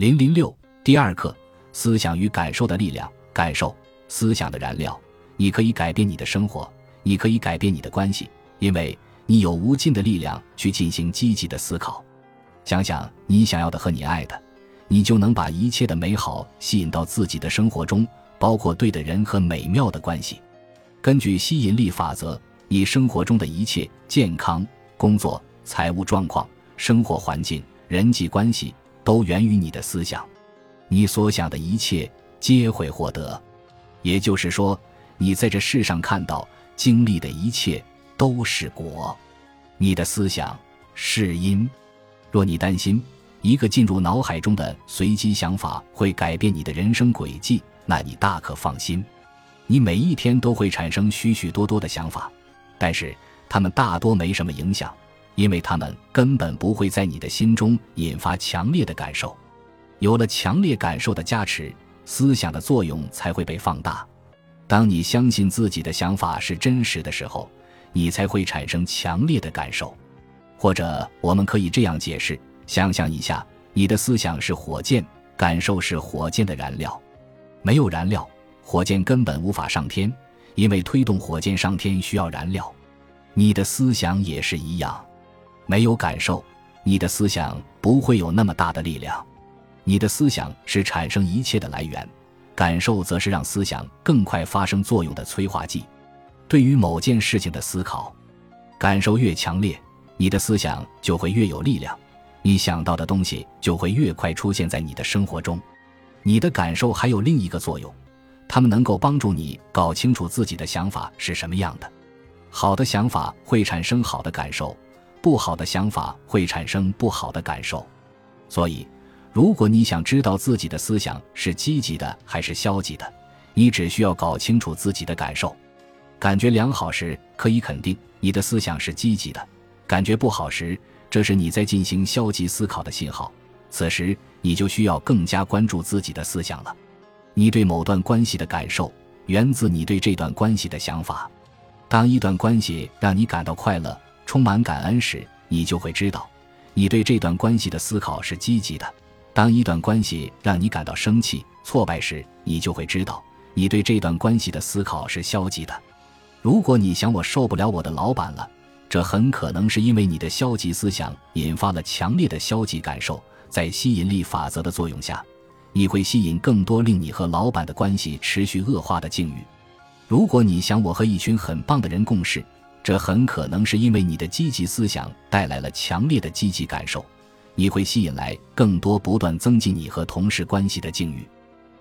零零六第二课：思想与感受的力量。感受，思想的燃料。你可以改变你的生活，你可以改变你的关系，因为你有无尽的力量去进行积极的思考。想想你想要的和你爱的，你就能把一切的美好吸引到自己的生活中，包括对的人和美妙的关系。根据吸引力法则，你生活中的一切健康、工作、财务状况、生活环境、人际关系，都源于你的思想。你所想的一切皆会获得。也就是说。你在这世上看到、经历的一切都是果，你的思想是因。若你担心一个进入脑海中的随机想法会改变你的人生轨迹，那你大可放心。你每一天都会产生许许多多的想法，但是他们大多没什么影响，因为他们根本不会在你的心中引发强烈的感受。有了强烈感受的加持，思想的作用才会被放大。当你相信自己的想法是真实的时候，你才会产生强烈的感受。或者，我们可以这样解释：想象一下，你的思想是火箭，感受是火箭的燃料。没有燃料，火箭根本无法上天，因为推动火箭上天需要燃料。你的思想也是一样，没有感受，你的思想不会有那么大的力量。你的思想是产生一切的来源。感受则是让思想更快发生作用的催化剂。对于某件事情的思考，感受越强烈，你的思想就会越有力量，你想到的东西就会越快出现在你的生活中。你的感受还有另一个作用，它们能够帮助你搞清楚自己的想法是什么样的。好的想法会产生好的感受，不好的想法会产生不好的感受。所以。如果你想知道自己的思想是积极的还是消极的，你只需要搞清楚自己的感受。感觉良好时，可以肯定你的思想是积极的；感觉不好时，这是你在进行消极思考的信号。此时，你就需要更加关注自己的思想了。你对某段关系的感受，源自你对这段关系的想法。当一段关系让你感到快乐、充满感恩时，你就会知道，你对这段关系的思考是积极的。当一段关系让你感到生气、挫败时，你就会知道你对这段关系的思考是消极的。如果你想我受不了我的老板了，这很可能是因为你的消极思想引发了强烈的消极感受。在吸引力法则的作用下，你会吸引更多令你和老板的关系持续恶化的境遇。如果你想我和一群很棒的人共事，这很可能是因为你的积极思想带来了强烈的积极感受。你会吸引来更多不断增进你和同事关系的境遇，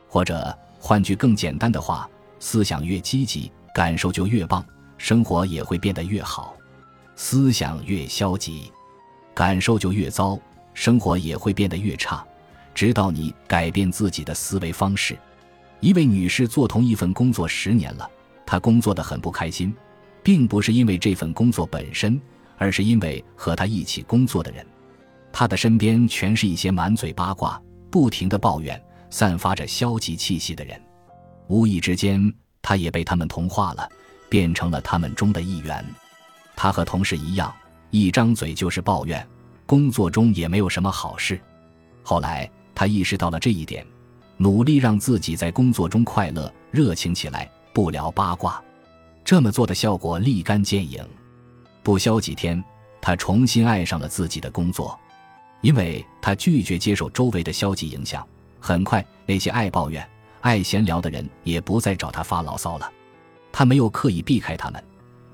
或者换句更简单的话，思想越积极，感受就越棒，生活也会变得越好；思想越消极，感受就越糟，生活也会变得越差。直到你改变自己的思维方式。一位女士做同一份工作十年了，她工作的很不开心，并不是因为这份工作本身，而是因为和他一起工作的人。他的身边全是一些满嘴八卦、不停的抱怨、散发着消极气息的人，无意之间，他也被他们同化了，变成了他们中的一员。他和同事一样，一张嘴就是抱怨，工作中也没有什么好事。后来，他意识到了这一点，努力让自己在工作中快乐、热情起来，不聊八卦。这么做的效果立竿见影，不消几天，他重新爱上了自己的工作。因为他拒绝接受周围的消极影响，很快那些爱抱怨、爱闲聊的人也不再找他发牢骚了。他没有刻意避开他们，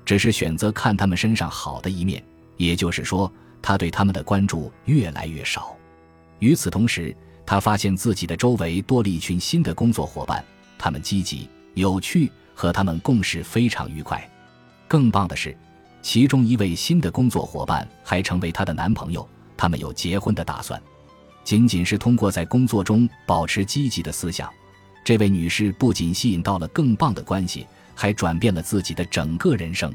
只是选择看他们身上好的一面。也就是说，他对他们的关注越来越少。与此同时，他发现自己的周围多了一群新的工作伙伴，他们积极、有趣，和他们共事非常愉快。更棒的是，其中一位新的工作伙伴还成为她的男朋友。他们有结婚的打算，仅仅是通过在工作中保持积极的思想，这位女士不仅吸引到了更棒的关系，还转变了自己的整个人生。